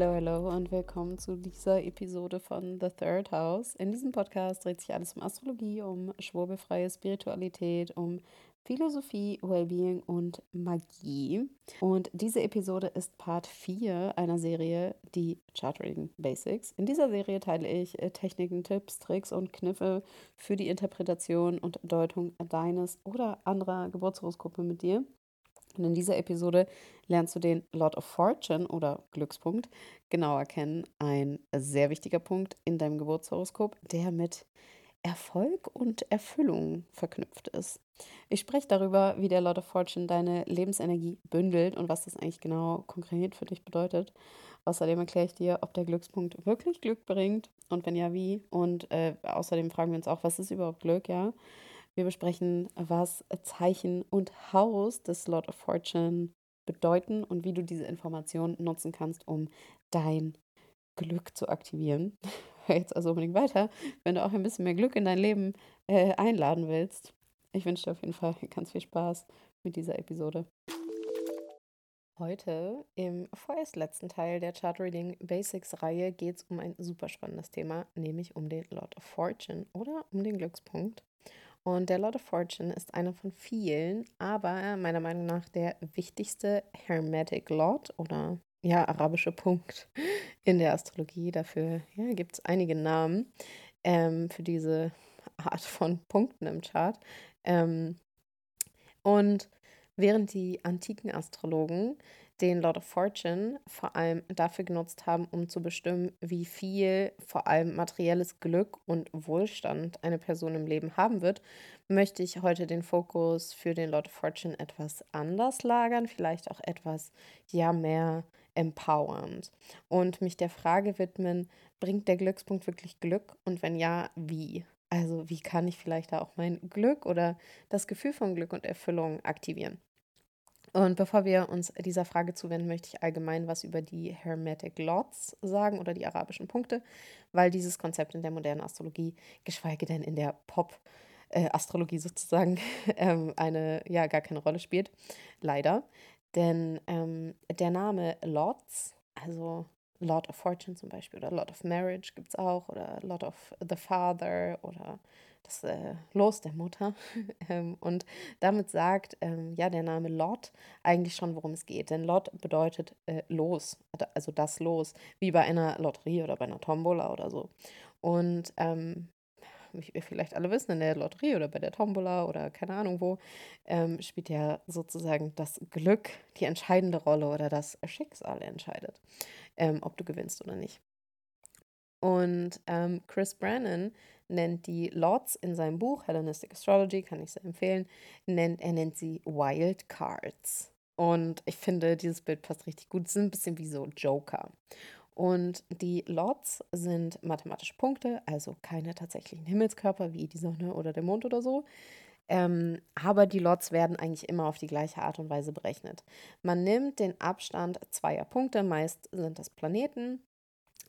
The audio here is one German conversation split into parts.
Hallo, hallo und willkommen zu dieser Episode von The Third House. In diesem Podcast dreht sich alles um Astrologie, um schwurbelfreie Spiritualität, um Philosophie, Wellbeing und Magie. Und diese Episode ist Part 4 einer Serie, die Chart Reading Basics. In dieser Serie teile ich äh, Techniken, Tipps, Tricks und Kniffe für die Interpretation und Deutung deines oder anderer Geburtshoroskope mit dir. Und in dieser Episode lernst du den Lord of Fortune oder Glückspunkt genauer kennen. Ein sehr wichtiger Punkt in deinem Geburtshoroskop, der mit Erfolg und Erfüllung verknüpft ist. Ich spreche darüber, wie der Lord of Fortune deine Lebensenergie bündelt und was das eigentlich genau konkret für dich bedeutet. Außerdem erkläre ich dir, ob der Glückspunkt wirklich Glück bringt und wenn ja, wie. Und äh, außerdem fragen wir uns auch, was ist überhaupt Glück, ja? Wir besprechen, was Zeichen und Haus des Lord of Fortune bedeuten und wie du diese Informationen nutzen kannst, um dein Glück zu aktivieren. Jetzt also unbedingt weiter, wenn du auch ein bisschen mehr Glück in dein Leben äh, einladen willst. Ich wünsche dir auf jeden Fall ganz viel Spaß mit dieser Episode. Heute im vorerst letzten Teil der Chart Reading Basics Reihe geht es um ein super spannendes Thema, nämlich um den Lord of Fortune oder um den Glückspunkt. Und der Lord of Fortune ist einer von vielen, aber meiner Meinung nach der wichtigste Hermetic Lord oder ja, arabische Punkt in der Astrologie. Dafür ja, gibt es einige Namen ähm, für diese Art von Punkten im Chart. Ähm, und während die antiken Astrologen den Lord of Fortune vor allem dafür genutzt haben, um zu bestimmen, wie viel vor allem materielles Glück und Wohlstand eine Person im Leben haben wird, möchte ich heute den Fokus für den Lord of Fortune etwas anders lagern, vielleicht auch etwas ja mehr empowernd und mich der Frage widmen, bringt der Glückspunkt wirklich Glück und wenn ja, wie? Also wie kann ich vielleicht da auch mein Glück oder das Gefühl von Glück und Erfüllung aktivieren? Und bevor wir uns dieser Frage zuwenden, möchte ich allgemein was über die Hermetic Lots sagen oder die arabischen Punkte, weil dieses Konzept in der modernen Astrologie, geschweige denn in der Pop-Astrologie sozusagen, ähm, eine, ja, gar keine Rolle spielt. Leider. Denn ähm, der Name Lots, also Lord of Fortune zum Beispiel oder Lord of Marriage gibt es auch oder Lord of the Father oder das äh, Los der Mutter. ähm, und damit sagt ähm, ja der Name Lot eigentlich schon, worum es geht. Denn Lot bedeutet äh, Los, also das Los, wie bei einer Lotterie oder bei einer Tombola oder so. Und ähm, wie wir vielleicht alle wissen, in der Lotterie oder bei der Tombola oder keine Ahnung wo, ähm, spielt ja sozusagen das Glück die entscheidende Rolle oder das Schicksal entscheidet, ähm, ob du gewinnst oder nicht. Und ähm, Chris Brannon nennt die Lots in seinem Buch Hellenistic Astrology, kann ich sehr empfehlen, nennt, er nennt sie Wild Cards. Und ich finde, dieses Bild passt richtig gut. Sie sind ein bisschen wie so Joker. Und die Lots sind mathematische Punkte, also keine tatsächlichen Himmelskörper wie die Sonne oder der Mond oder so. Ähm, aber die Lots werden eigentlich immer auf die gleiche Art und Weise berechnet. Man nimmt den Abstand zweier Punkte, meist sind das Planeten,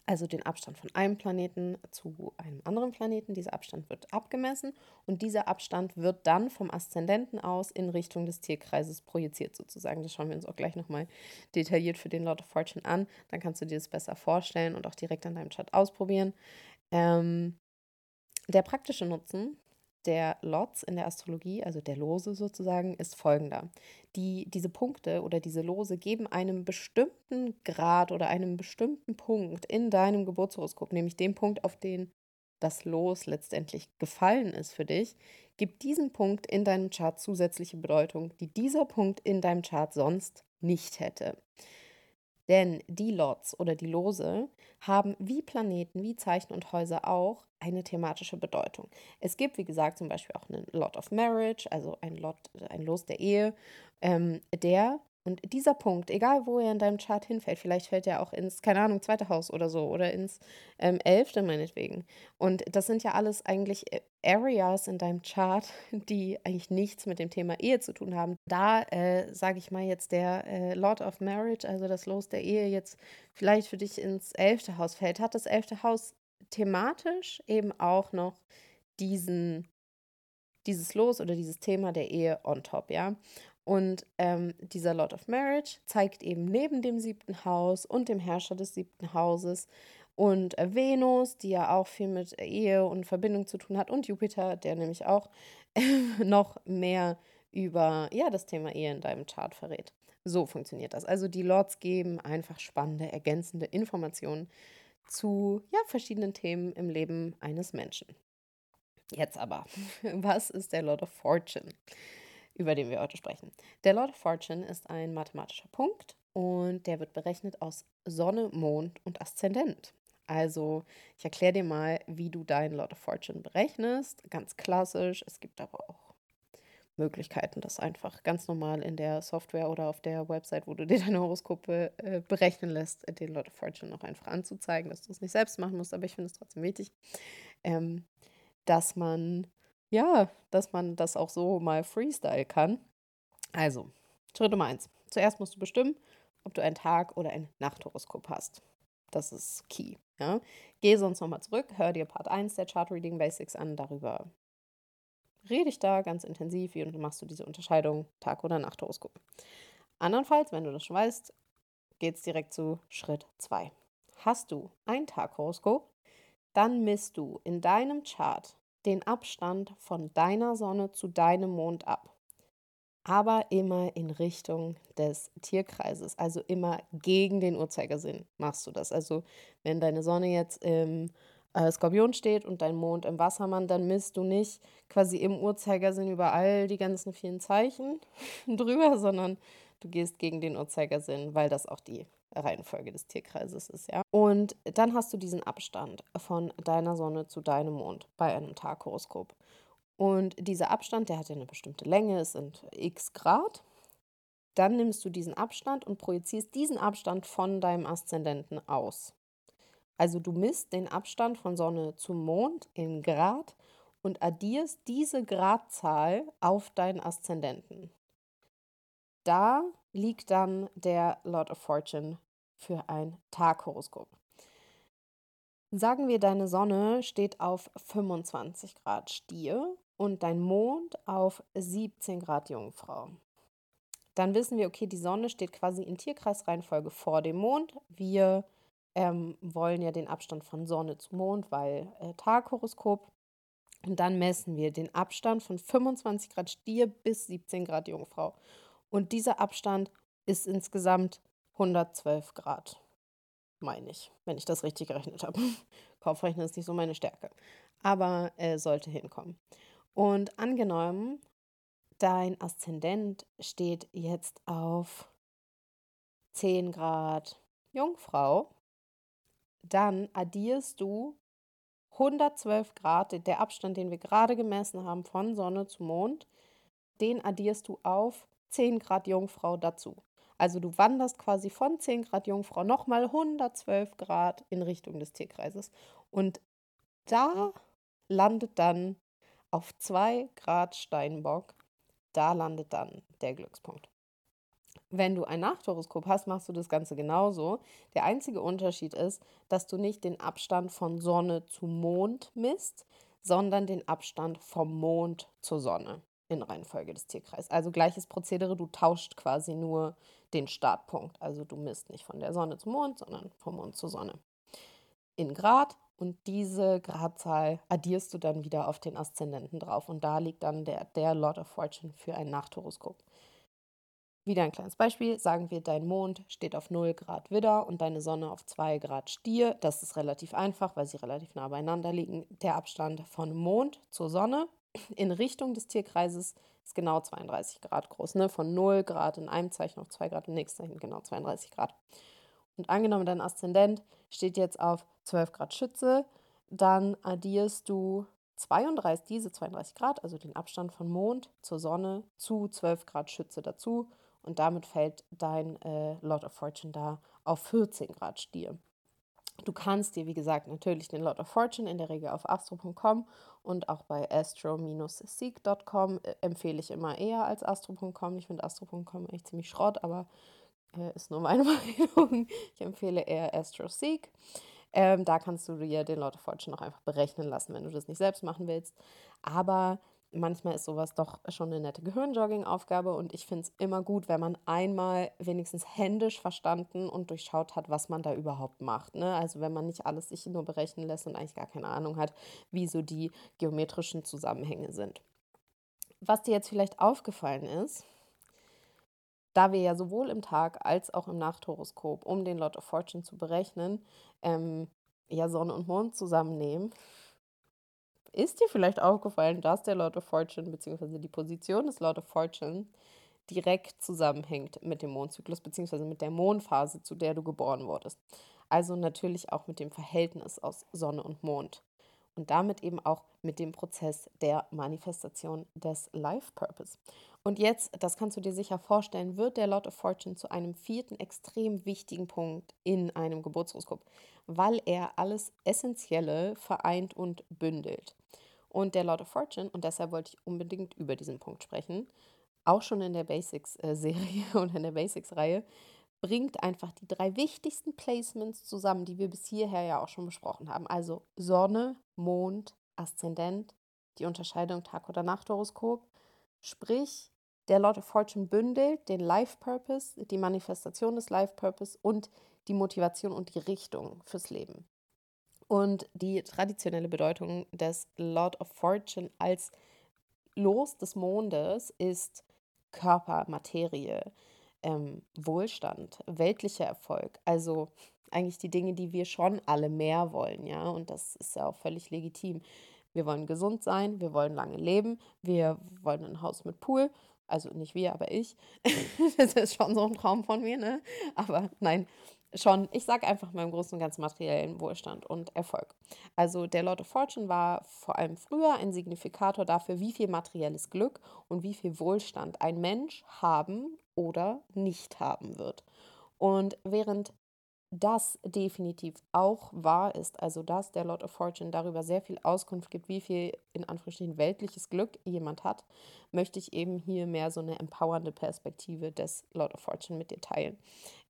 also den Abstand von einem Planeten zu einem anderen Planeten. Dieser Abstand wird abgemessen und dieser Abstand wird dann vom Aszendenten aus in Richtung des Tierkreises projiziert sozusagen. Das schauen wir uns auch gleich nochmal detailliert für den Lord of Fortune an. Dann kannst du dir das besser vorstellen und auch direkt an deinem Chat ausprobieren. Ähm, der praktische Nutzen der Lots in der Astrologie, also der Lose sozusagen, ist folgender. Die, diese Punkte oder diese Lose geben einem bestimmten Grad oder einem bestimmten Punkt in deinem Geburtshoroskop, nämlich dem Punkt, auf den das Los letztendlich gefallen ist für dich, gibt diesen Punkt in deinem Chart zusätzliche Bedeutung, die dieser Punkt in deinem Chart sonst nicht hätte. Denn die Lots oder die Lose haben wie Planeten, wie Zeichen und Häuser auch eine thematische Bedeutung. Es gibt, wie gesagt, zum Beispiel auch einen Lot of Marriage, also ein Lot, ein Los der Ehe, ähm, der und dieser Punkt, egal wo er in deinem Chart hinfällt, vielleicht fällt er auch ins, keine Ahnung, zweite Haus oder so oder ins ähm, elfte meinetwegen. Und das sind ja alles eigentlich äh, Areas in deinem Chart, die eigentlich nichts mit dem Thema Ehe zu tun haben. Da äh, sage ich mal jetzt der äh, Lord of Marriage, also das Los der Ehe, jetzt vielleicht für dich ins elfte Haus fällt, hat das elfte Haus thematisch eben auch noch diesen dieses Los oder dieses Thema der Ehe on top, ja. Und ähm, dieser Lord of Marriage zeigt eben neben dem siebten Haus und dem Herrscher des siebten Hauses und äh, Venus, die ja auch viel mit Ehe und Verbindung zu tun hat, und Jupiter, der nämlich auch noch mehr über ja, das Thema Ehe in deinem Chart verrät. So funktioniert das. Also die Lords geben einfach spannende, ergänzende Informationen zu ja, verschiedenen Themen im Leben eines Menschen. Jetzt aber, was ist der Lord of Fortune, über den wir heute sprechen? Der Lord of Fortune ist ein mathematischer Punkt und der wird berechnet aus Sonne, Mond und Aszendent. Also, ich erkläre dir mal, wie du deinen Lord of Fortune berechnest. Ganz klassisch. Es gibt aber auch Möglichkeiten, das einfach ganz normal in der Software oder auf der Website, wo du dir deine Horoskope äh, berechnen lässt, den Lord of Fortune noch einfach anzuzeigen, dass du es nicht selbst machen musst. Aber ich finde es trotzdem wichtig, ähm, dass man, ja, dass man das auch so mal Freestyle kann. Also, Schritt Nummer eins. Zuerst musst du bestimmen, ob du ein Tag- oder ein Nachthoroskop hast. Das ist key. Ja? Geh sonst nochmal zurück, hör dir Part 1 der Chart Reading Basics an. Darüber rede ich da ganz intensiv, wie machst du diese Unterscheidung Tag- oder Nachthoroskop. Andernfalls, wenn du das schon weißt, geht es direkt zu Schritt 2. Hast du ein Taghoroskop, dann misst du in deinem Chart den Abstand von deiner Sonne zu deinem Mond ab aber immer in Richtung des Tierkreises, also immer gegen den Uhrzeigersinn machst du das. Also wenn deine Sonne jetzt im äh, Skorpion steht und dein Mond im Wassermann, dann misst du nicht quasi im Uhrzeigersinn über all die ganzen vielen Zeichen drüber, sondern du gehst gegen den Uhrzeigersinn, weil das auch die Reihenfolge des Tierkreises ist, ja. Und dann hast du diesen Abstand von deiner Sonne zu deinem Mond bei einem Taghoroskop. Und dieser Abstand, der hat ja eine bestimmte Länge, es sind x Grad. Dann nimmst du diesen Abstand und projizierst diesen Abstand von deinem Aszendenten aus. Also du misst den Abstand von Sonne zum Mond in Grad und addierst diese Gradzahl auf deinen Aszendenten. Da liegt dann der Lord of Fortune für ein Taghoroskop. Sagen wir, deine Sonne steht auf 25 Grad Stier und dein Mond auf 17 Grad Jungfrau. Dann wissen wir, okay, die Sonne steht quasi in Tierkreisreihenfolge vor dem Mond. Wir ähm, wollen ja den Abstand von Sonne zu Mond, weil äh, Taghoroskop. Und dann messen wir den Abstand von 25 Grad Stier bis 17 Grad Jungfrau. Und dieser Abstand ist insgesamt 112 Grad, meine ich, wenn ich das richtig gerechnet habe. Kopfrechnen ist nicht so meine Stärke, aber äh, sollte hinkommen. Und angenommen, dein Aszendent steht jetzt auf 10 Grad Jungfrau, dann addierst du 112 Grad, der Abstand, den wir gerade gemessen haben von Sonne zu Mond, den addierst du auf 10 Grad Jungfrau dazu. Also du wanderst quasi von 10 Grad Jungfrau nochmal 112 Grad in Richtung des Tierkreises. Und da landet dann auf 2 Grad Steinbock, da landet dann der Glückspunkt. Wenn du ein Nachthoroskop hast, machst du das Ganze genauso. Der einzige Unterschied ist, dass du nicht den Abstand von Sonne zu Mond misst, sondern den Abstand vom Mond zur Sonne in Reihenfolge des Tierkreises. Also gleiches Prozedere, du tauscht quasi nur den Startpunkt. Also du misst nicht von der Sonne zum Mond, sondern vom Mond zur Sonne. In Grad und diese Gradzahl addierst du dann wieder auf den Aszendenten drauf. Und da liegt dann der, der Lord of Fortune für ein Nachthoroskop. Wieder ein kleines Beispiel. Sagen wir, dein Mond steht auf 0 Grad Widder und deine Sonne auf 2 Grad Stier. Das ist relativ einfach, weil sie relativ nah beieinander liegen. Der Abstand von Mond zur Sonne in Richtung des Tierkreises ist genau 32 Grad groß. Ne? Von 0 Grad in einem Zeichen auf 2 Grad im nächsten Zeichen genau 32 Grad. Und angenommen, dein Aszendent steht jetzt auf 12 Grad Schütze, dann addierst du 32, diese 32 Grad, also den Abstand von Mond zur Sonne, zu 12 Grad Schütze dazu. Und damit fällt dein äh, Lot of Fortune da auf 14 Grad Stier. Du kannst dir, wie gesagt, natürlich den Lot of Fortune in der Regel auf astro.com und auch bei astro-seek.com äh, empfehle ich immer eher als astro.com. Ich finde astro.com echt ziemlich Schrott, aber äh, ist nur meine Meinung. Ich empfehle eher AstroSeek. Ähm, da kannst du dir den Lord of Fortune noch einfach berechnen lassen, wenn du das nicht selbst machen willst. Aber manchmal ist sowas doch schon eine nette Gehirnjogging-Aufgabe und ich finde es immer gut, wenn man einmal wenigstens händisch verstanden und durchschaut hat, was man da überhaupt macht. Ne? Also wenn man nicht alles sich nur berechnen lässt und eigentlich gar keine Ahnung hat, wie so die geometrischen Zusammenhänge sind. Was dir jetzt vielleicht aufgefallen ist, da wir ja sowohl im Tag als auch im Nachthoroskop, um den Lot of Fortune zu berechnen, ähm, ja Sonne und Mond zusammennehmen, ist dir vielleicht aufgefallen, dass der Lord of Fortune bzw. die Position des Lord of Fortune direkt zusammenhängt mit dem Mondzyklus bzw. mit der Mondphase, zu der du geboren wurdest. Also natürlich auch mit dem Verhältnis aus Sonne und Mond und damit eben auch mit dem Prozess der Manifestation des Life Purpose. Und jetzt, das kannst du dir sicher vorstellen, wird der Lord of Fortune zu einem vierten extrem wichtigen Punkt in einem Geburtshoroskop, weil er alles Essentielle vereint und bündelt. Und der Lord of Fortune, und deshalb wollte ich unbedingt über diesen Punkt sprechen, auch schon in der Basics-Serie und in der Basics-Reihe, bringt einfach die drei wichtigsten Placements zusammen, die wir bis hierher ja auch schon besprochen haben. Also Sonne, Mond, Aszendent, die Unterscheidung Tag- oder Nachthoroskop. Sprich, der Lord of Fortune bündelt den Life Purpose, die Manifestation des Life Purpose und die Motivation und die Richtung fürs Leben. Und die traditionelle Bedeutung des Lord of Fortune als Los des Mondes ist Körper, Materie, ähm, Wohlstand, weltlicher Erfolg. Also eigentlich die Dinge, die wir schon alle mehr wollen, ja. Und das ist ja auch völlig legitim. Wir wollen gesund sein, wir wollen lange leben, wir wollen ein Haus mit Pool. Also nicht wir, aber ich. das ist schon so ein Traum von mir, ne? Aber nein, schon, ich sage einfach mal im Großen und Ganzen materiellen Wohlstand und Erfolg. Also der Lord of Fortune war vor allem früher ein Signifikator dafür, wie viel materielles Glück und wie viel Wohlstand ein Mensch haben oder nicht haben wird. Und während das definitiv auch wahr ist, also dass der Lord of Fortune darüber sehr viel Auskunft gibt, wie viel in Anführungsstrichen weltliches Glück jemand hat, möchte ich eben hier mehr so eine empowernde Perspektive des Lord of Fortune mit dir teilen,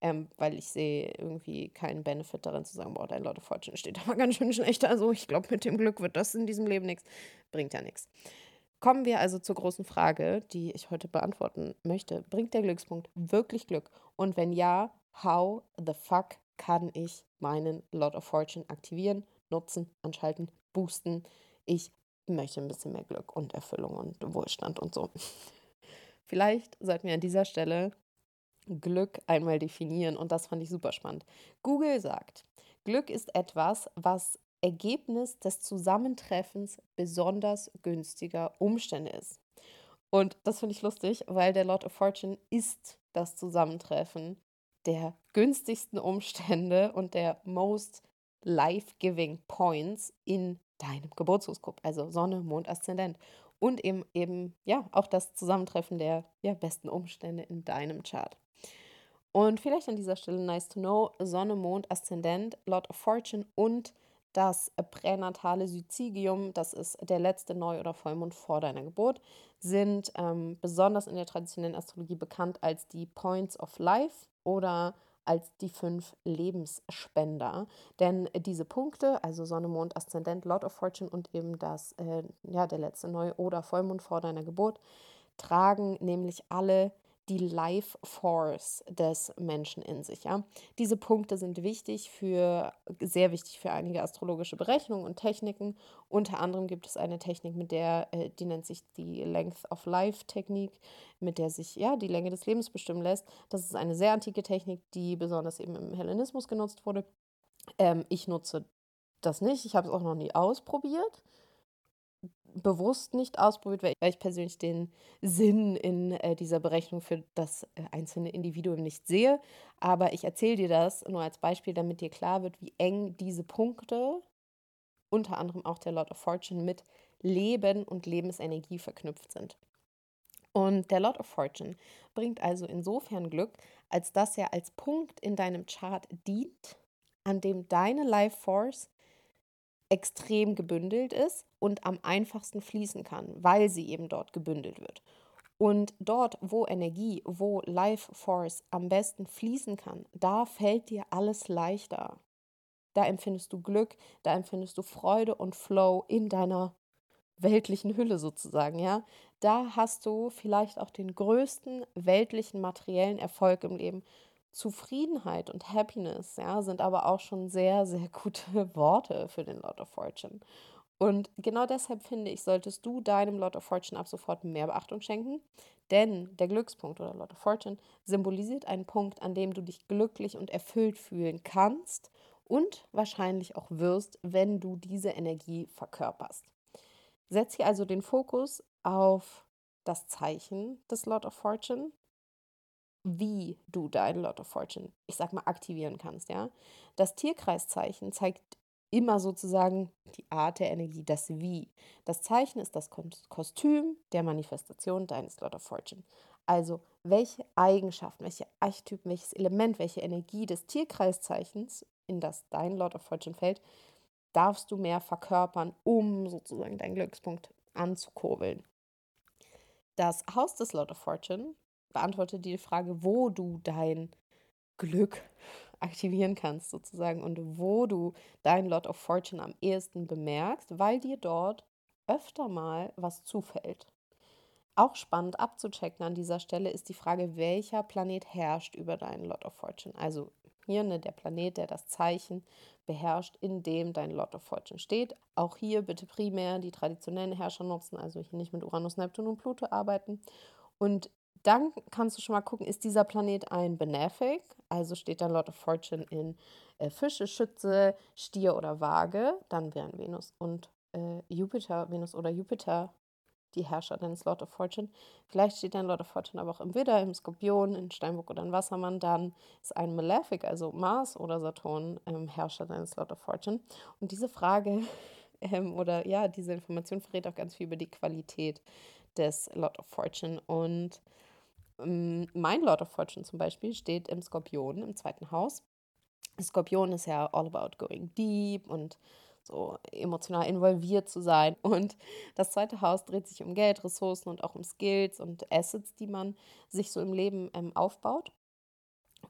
ähm, weil ich sehe irgendwie keinen Benefit darin zu sagen, boah, dein Lord of Fortune steht aber ganz schön schlecht, also ich glaube, mit dem Glück wird das in diesem Leben nichts, bringt ja nichts. Kommen wir also zur großen Frage, die ich heute beantworten möchte. Bringt der Glückspunkt wirklich Glück? Und wenn ja, how the fuck kann ich meinen Lot of Fortune aktivieren, nutzen, anschalten, boosten. Ich möchte ein bisschen mehr Glück und Erfüllung und Wohlstand und so. Vielleicht sollten wir an dieser Stelle Glück einmal definieren und das fand ich super spannend. Google sagt, Glück ist etwas, was Ergebnis des Zusammentreffens besonders günstiger Umstände ist. Und das finde ich lustig, weil der Lord of Fortune ist das Zusammentreffen der günstigsten Umstände und der most life-giving points in deinem Geburtshoroskop, also Sonne, Mond, Aszendent. Und eben, eben, ja, auch das Zusammentreffen der ja, besten Umstände in deinem Chart. Und vielleicht an dieser Stelle nice to know: Sonne, Mond, Aszendent, Lord of Fortune und das pränatale Syzygium, das ist der letzte Neu- oder Vollmond vor deiner Geburt, sind ähm, besonders in der traditionellen Astrologie bekannt als die Points of Life oder als die fünf Lebensspender. Denn diese Punkte, also Sonne, Mond, Aszendent, Lord of Fortune und eben das, äh, ja, der letzte Neu- oder Vollmond vor deiner Geburt, tragen nämlich alle die Life Force des Menschen in sich. Ja? Diese Punkte sind wichtig für, sehr wichtig für einige astrologische Berechnungen und Techniken. Unter anderem gibt es eine Technik, mit der, äh, die nennt sich die Length of Life Technik, mit der sich ja die Länge des Lebens bestimmen lässt. Das ist eine sehr antike Technik, die besonders eben im Hellenismus genutzt wurde. Ähm, ich nutze das nicht, ich habe es auch noch nie ausprobiert bewusst nicht ausprobiert, weil ich persönlich den Sinn in äh, dieser Berechnung für das äh, einzelne Individuum nicht sehe. Aber ich erzähle dir das nur als Beispiel, damit dir klar wird, wie eng diese Punkte, unter anderem auch der Lord of Fortune, mit Leben und Lebensenergie verknüpft sind. Und der Lord of Fortune bringt also insofern Glück, als dass er als Punkt in deinem Chart dient, an dem deine Life Force extrem gebündelt ist und am einfachsten fließen kann, weil sie eben dort gebündelt wird. Und dort, wo Energie, wo Life Force am besten fließen kann, da fällt dir alles leichter. Da empfindest du Glück, da empfindest du Freude und Flow in deiner weltlichen Hülle sozusagen, ja. Da hast du vielleicht auch den größten weltlichen materiellen Erfolg im Leben. Zufriedenheit und Happiness, ja, sind aber auch schon sehr, sehr gute Worte für den Lord of Fortune. Und genau deshalb finde ich, solltest du deinem Lord of Fortune ab sofort mehr Beachtung schenken. Denn der Glückspunkt oder Lord of Fortune symbolisiert einen Punkt, an dem du dich glücklich und erfüllt fühlen kannst und wahrscheinlich auch wirst, wenn du diese Energie verkörperst. Setz hier also den Fokus auf das Zeichen des Lord of Fortune, wie du dein Lord of Fortune, ich sag mal, aktivieren kannst, ja. Das Tierkreiszeichen zeigt immer sozusagen die Art der Energie, das Wie. Das Zeichen ist das Kostüm der Manifestation deines Lord of Fortune. Also, welche Eigenschaften, welche Archetypen, welches Element, welche Energie des Tierkreiszeichens, in das dein Lord of Fortune fällt, darfst du mehr verkörpern, um sozusagen deinen Glückspunkt anzukurbeln. Das Haus des Lord of Fortune beantwortet die Frage, wo du dein Glück aktivieren kannst sozusagen und wo du dein Lot of Fortune am ehesten bemerkst, weil dir dort öfter mal was zufällt. Auch spannend abzuchecken an dieser Stelle ist die Frage, welcher Planet herrscht über deinen Lot of Fortune. Also hier ne, der Planet, der das Zeichen beherrscht, in dem dein Lot of Fortune steht. Auch hier bitte primär die traditionellen Herrscher nutzen, also hier nicht mit Uranus, Neptun und Pluto arbeiten. Und dann kannst du schon mal gucken, ist dieser Planet ein Benefic? Also steht dann Lord of Fortune in äh, Fische, Schütze, Stier oder Waage. Dann wären Venus und äh, Jupiter, Venus oder Jupiter die Herrscher deines Lord of Fortune. Vielleicht steht dein Lord of Fortune aber auch im Widder, im Skorpion, in Steinbock oder in Wassermann. Dann ist ein Malefic, also Mars oder Saturn, ähm, Herrscher deines Lord of Fortune. Und diese Frage ähm, oder ja, diese Information verrät auch ganz viel über die Qualität des Lord of Fortune. Und mein Lord of Fortune zum Beispiel steht im Skorpion, im zweiten Haus. Skorpion ist ja all about going deep und so emotional involviert zu sein. Und das zweite Haus dreht sich um Geld, Ressourcen und auch um Skills und Assets, die man sich so im Leben ähm, aufbaut.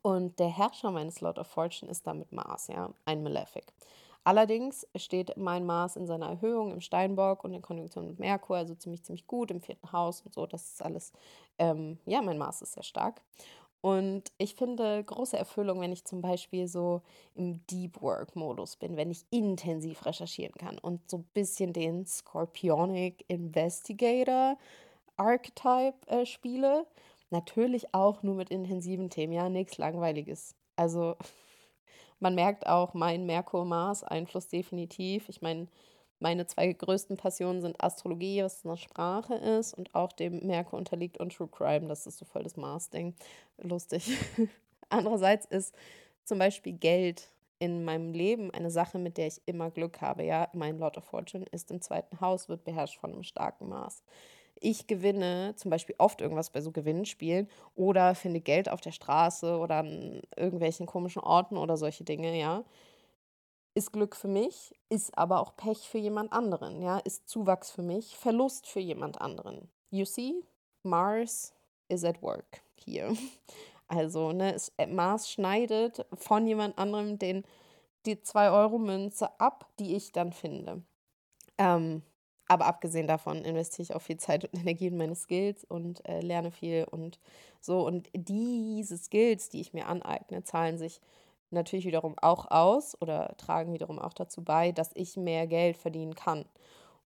Und der Herrscher meines Lord of Fortune ist damit Mars, ja, ein Malefic. Allerdings steht mein Mars in seiner Erhöhung im Steinbock und in Konjunktion mit Merkur, also ziemlich, ziemlich gut im vierten Haus und so. Das ist alles, ähm, ja, mein Mars ist sehr stark. Und ich finde große Erfüllung, wenn ich zum Beispiel so im Deep Work-Modus bin, wenn ich intensiv recherchieren kann und so ein bisschen den Scorpionic Investigator Archetype äh, spiele. Natürlich auch nur mit intensiven Themen, ja, nichts Langweiliges. Also man merkt auch meinen Merkur-Mars-Einfluss definitiv. Ich meine, meine zwei größten Passionen sind Astrologie, was eine Sprache ist, und auch dem Merkur unterliegt und True Crime. Das ist so voll das Mars-Ding. Lustig. Andererseits ist zum Beispiel Geld in meinem Leben eine Sache, mit der ich immer Glück habe. Ja, mein Lord of Fortune ist im zweiten Haus, wird beherrscht von einem starken Mars ich gewinne zum Beispiel oft irgendwas bei so Gewinnspielen oder finde Geld auf der Straße oder an irgendwelchen komischen Orten oder solche Dinge, ja, ist Glück für mich, ist aber auch Pech für jemand anderen, ja, ist Zuwachs für mich, Verlust für jemand anderen. You see, Mars is at work hier. Also, ne, es, äh, Mars schneidet von jemand anderem den, die 2-Euro-Münze ab, die ich dann finde. Ähm, aber abgesehen davon investiere ich auch viel Zeit und Energie in meine Skills und äh, lerne viel und so. Und diese Skills, die ich mir aneigne, zahlen sich natürlich wiederum auch aus oder tragen wiederum auch dazu bei, dass ich mehr Geld verdienen kann.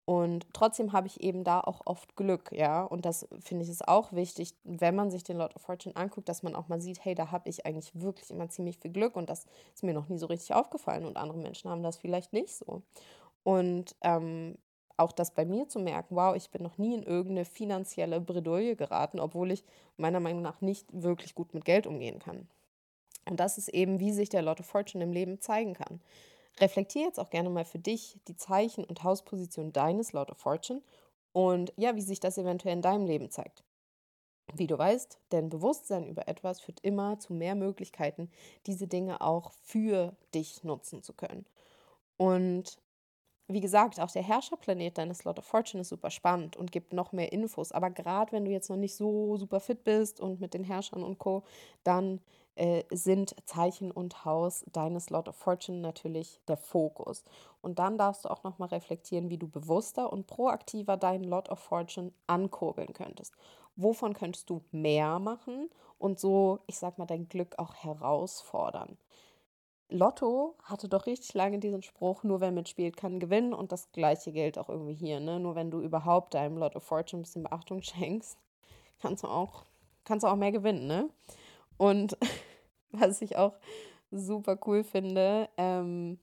Und trotzdem habe ich eben da auch oft Glück, ja. Und das finde ich ist auch wichtig, wenn man sich den Lord of Fortune anguckt, dass man auch mal sieht, hey, da habe ich eigentlich wirklich immer ziemlich viel Glück und das ist mir noch nie so richtig aufgefallen und andere Menschen haben das vielleicht nicht so. Und ähm, auch das bei mir zu merken, wow, ich bin noch nie in irgendeine finanzielle Bredouille geraten, obwohl ich meiner Meinung nach nicht wirklich gut mit Geld umgehen kann. Und das ist eben, wie sich der Lord of Fortune im Leben zeigen kann. Reflektiere jetzt auch gerne mal für dich die Zeichen und Hausposition deines Lord of Fortune und ja, wie sich das eventuell in deinem Leben zeigt. Wie du weißt, denn Bewusstsein über etwas führt immer zu mehr Möglichkeiten, diese Dinge auch für dich nutzen zu können. Und wie gesagt, auch der Herrscherplanet deines Slot of Fortune ist super spannend und gibt noch mehr Infos. Aber gerade wenn du jetzt noch nicht so super fit bist und mit den Herrschern und Co., dann äh, sind Zeichen und Haus deines Lord of Fortune natürlich der Fokus. Und dann darfst du auch nochmal reflektieren, wie du bewusster und proaktiver deinen Lord of Fortune ankurbeln könntest. Wovon könntest du mehr machen und so, ich sag mal, dein Glück auch herausfordern? Lotto hatte doch richtig lange diesen Spruch, nur wer mitspielt, kann gewinnen. Und das gleiche gilt auch irgendwie hier. Ne? Nur wenn du überhaupt deinem Lotto Fortune ein bisschen Beachtung schenkst, kannst du auch, kannst du auch mehr gewinnen. Ne? Und was ich auch super cool finde, ähm,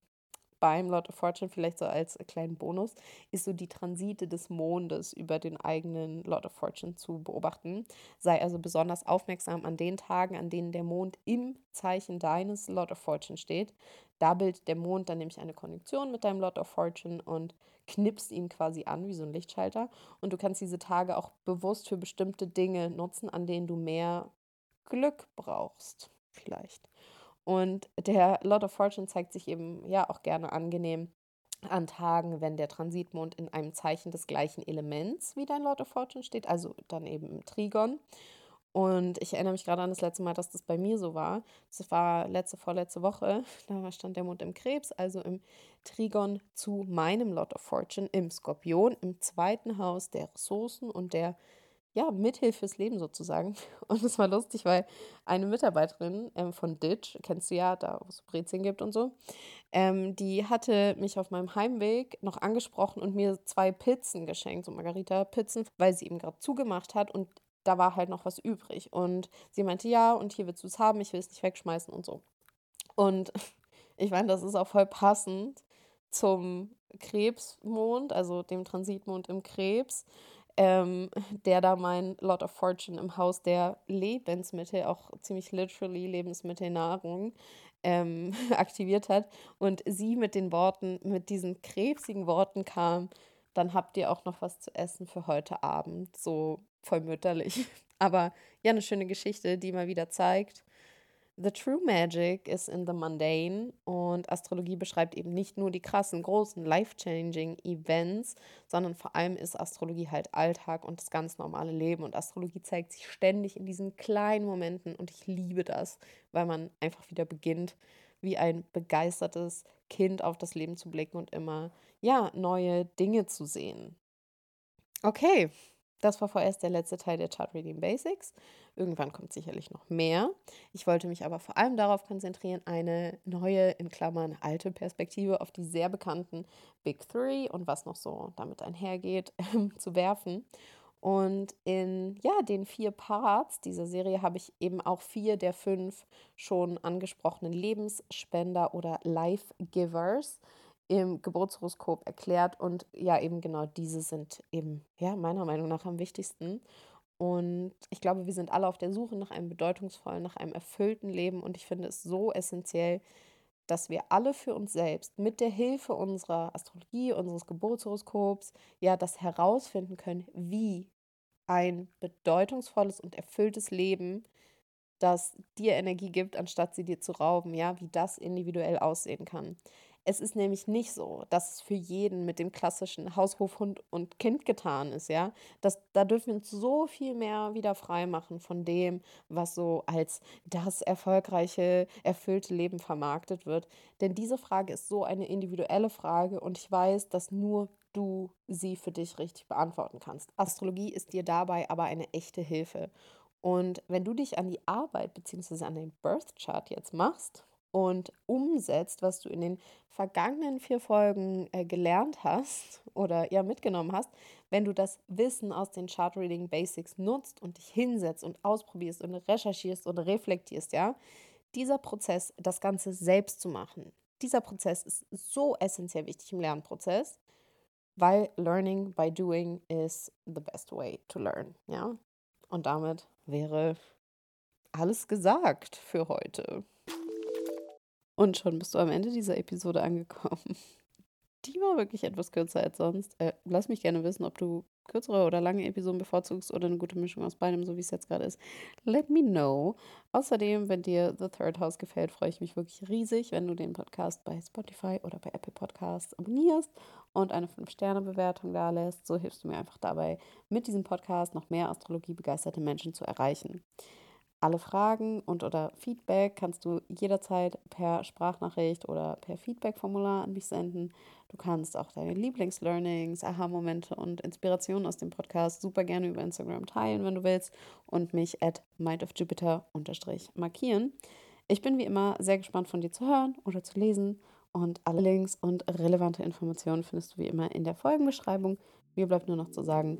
beim Lord of Fortune vielleicht so als kleinen Bonus, ist so die Transite des Mondes über den eigenen Lord of Fortune zu beobachten. Sei also besonders aufmerksam an den Tagen, an denen der Mond im Zeichen deines Lord of Fortune steht. Da bildet der Mond dann nämlich eine Konjunktion mit deinem Lord of Fortune und knipst ihn quasi an wie so ein Lichtschalter. Und du kannst diese Tage auch bewusst für bestimmte Dinge nutzen, an denen du mehr Glück brauchst. Vielleicht. Und der Lord of Fortune zeigt sich eben ja auch gerne angenehm an Tagen, wenn der Transitmond in einem Zeichen des gleichen Elements wie dein Lord of Fortune steht, also dann eben im Trigon. Und ich erinnere mich gerade an das letzte Mal, dass das bei mir so war. Das war letzte, vorletzte Woche. Da stand der Mond im Krebs, also im Trigon zu meinem Lord of Fortune im Skorpion, im zweiten Haus der Ressourcen und der ja, Mithilfe fürs Leben sozusagen. Und es war lustig, weil eine Mitarbeiterin ähm, von Ditch, kennst du ja, da wo es Brezeln gibt und so, ähm, die hatte mich auf meinem Heimweg noch angesprochen und mir zwei Pizzen geschenkt, so Margarita-Pizzen, weil sie eben gerade zugemacht hat und da war halt noch was übrig. Und sie meinte, ja, und hier willst du es haben, ich will es nicht wegschmeißen und so. Und ich meine, das ist auch voll passend zum Krebsmond, also dem Transitmond im Krebs ähm, der da mein Lot of Fortune im Haus der Lebensmittel, auch ziemlich literally Lebensmittel, Nahrung, ähm, aktiviert hat. Und sie mit den Worten, mit diesen krebsigen Worten kam, dann habt ihr auch noch was zu essen für heute Abend. So voll mütterlich. Aber ja, eine schöne Geschichte, die mal wieder zeigt, The True Magic is in the Mundane und Astrologie beschreibt eben nicht nur die krassen, großen, life-changing Events, sondern vor allem ist Astrologie halt Alltag und das ganz normale Leben. Und Astrologie zeigt sich ständig in diesen kleinen Momenten und ich liebe das, weil man einfach wieder beginnt, wie ein begeistertes Kind auf das Leben zu blicken und immer, ja, neue Dinge zu sehen. Okay, das war vorerst der letzte Teil der Chart Reading Basics. Irgendwann kommt sicherlich noch mehr. Ich wollte mich aber vor allem darauf konzentrieren, eine neue, in Klammern alte Perspektive auf die sehr bekannten Big Three und was noch so damit einhergeht, äh, zu werfen. Und in ja, den vier Parts dieser Serie habe ich eben auch vier der fünf schon angesprochenen Lebensspender oder Life Givers im Geburtshoroskop erklärt. Und ja, eben genau diese sind eben, ja, meiner Meinung nach am wichtigsten. Und ich glaube, wir sind alle auf der Suche nach einem bedeutungsvollen, nach einem erfüllten Leben. Und ich finde es so essentiell, dass wir alle für uns selbst mit der Hilfe unserer Astrologie, unseres Geburtshoroskops, ja, das herausfinden können, wie ein bedeutungsvolles und erfülltes Leben, das dir Energie gibt, anstatt sie dir zu rauben, ja, wie das individuell aussehen kann. Es ist nämlich nicht so, dass es für jeden mit dem klassischen Haushof, Hund und Kind getan ist, ja. Das, da dürfen wir uns so viel mehr wieder frei machen von dem, was so als das erfolgreiche, erfüllte Leben vermarktet wird. Denn diese Frage ist so eine individuelle Frage und ich weiß, dass nur du sie für dich richtig beantworten kannst. Astrologie ist dir dabei aber eine echte Hilfe. Und wenn du dich an die Arbeit bzw. an den Birth Chart jetzt machst, und umsetzt, was du in den vergangenen vier Folgen äh, gelernt hast oder ja mitgenommen hast, wenn du das Wissen aus den Chart Reading Basics nutzt und dich hinsetzt und ausprobierst und recherchierst und reflektierst, ja, dieser Prozess, das Ganze selbst zu machen, dieser Prozess ist so essentiell wichtig im Lernprozess, weil Learning by Doing is the best way to learn, ja. Und damit wäre alles gesagt für heute. Und schon bist du am Ende dieser Episode angekommen. Die war wirklich etwas kürzer als sonst. Äh, lass mich gerne wissen, ob du kürzere oder lange Episoden bevorzugst oder eine gute Mischung aus beidem, so wie es jetzt gerade ist. Let me know. Außerdem, wenn dir The Third House gefällt, freue ich mich wirklich riesig, wenn du den Podcast bei Spotify oder bei Apple Podcasts abonnierst und eine 5-Sterne-Bewertung da lässt. So hilfst du mir einfach dabei, mit diesem Podcast noch mehr astrologiebegeisterte Menschen zu erreichen. Alle Fragen und oder Feedback kannst du jederzeit per Sprachnachricht oder per Feedback-Formular an mich senden. Du kannst auch deine Lieblingslearnings, Aha-Momente und Inspirationen aus dem Podcast super gerne über Instagram teilen, wenn du willst, und mich at mindofjupiter markieren. Ich bin wie immer sehr gespannt von dir zu hören oder zu lesen und alle Links und relevante Informationen findest du wie immer in der Folgenbeschreibung. Mir bleibt nur noch zu sagen,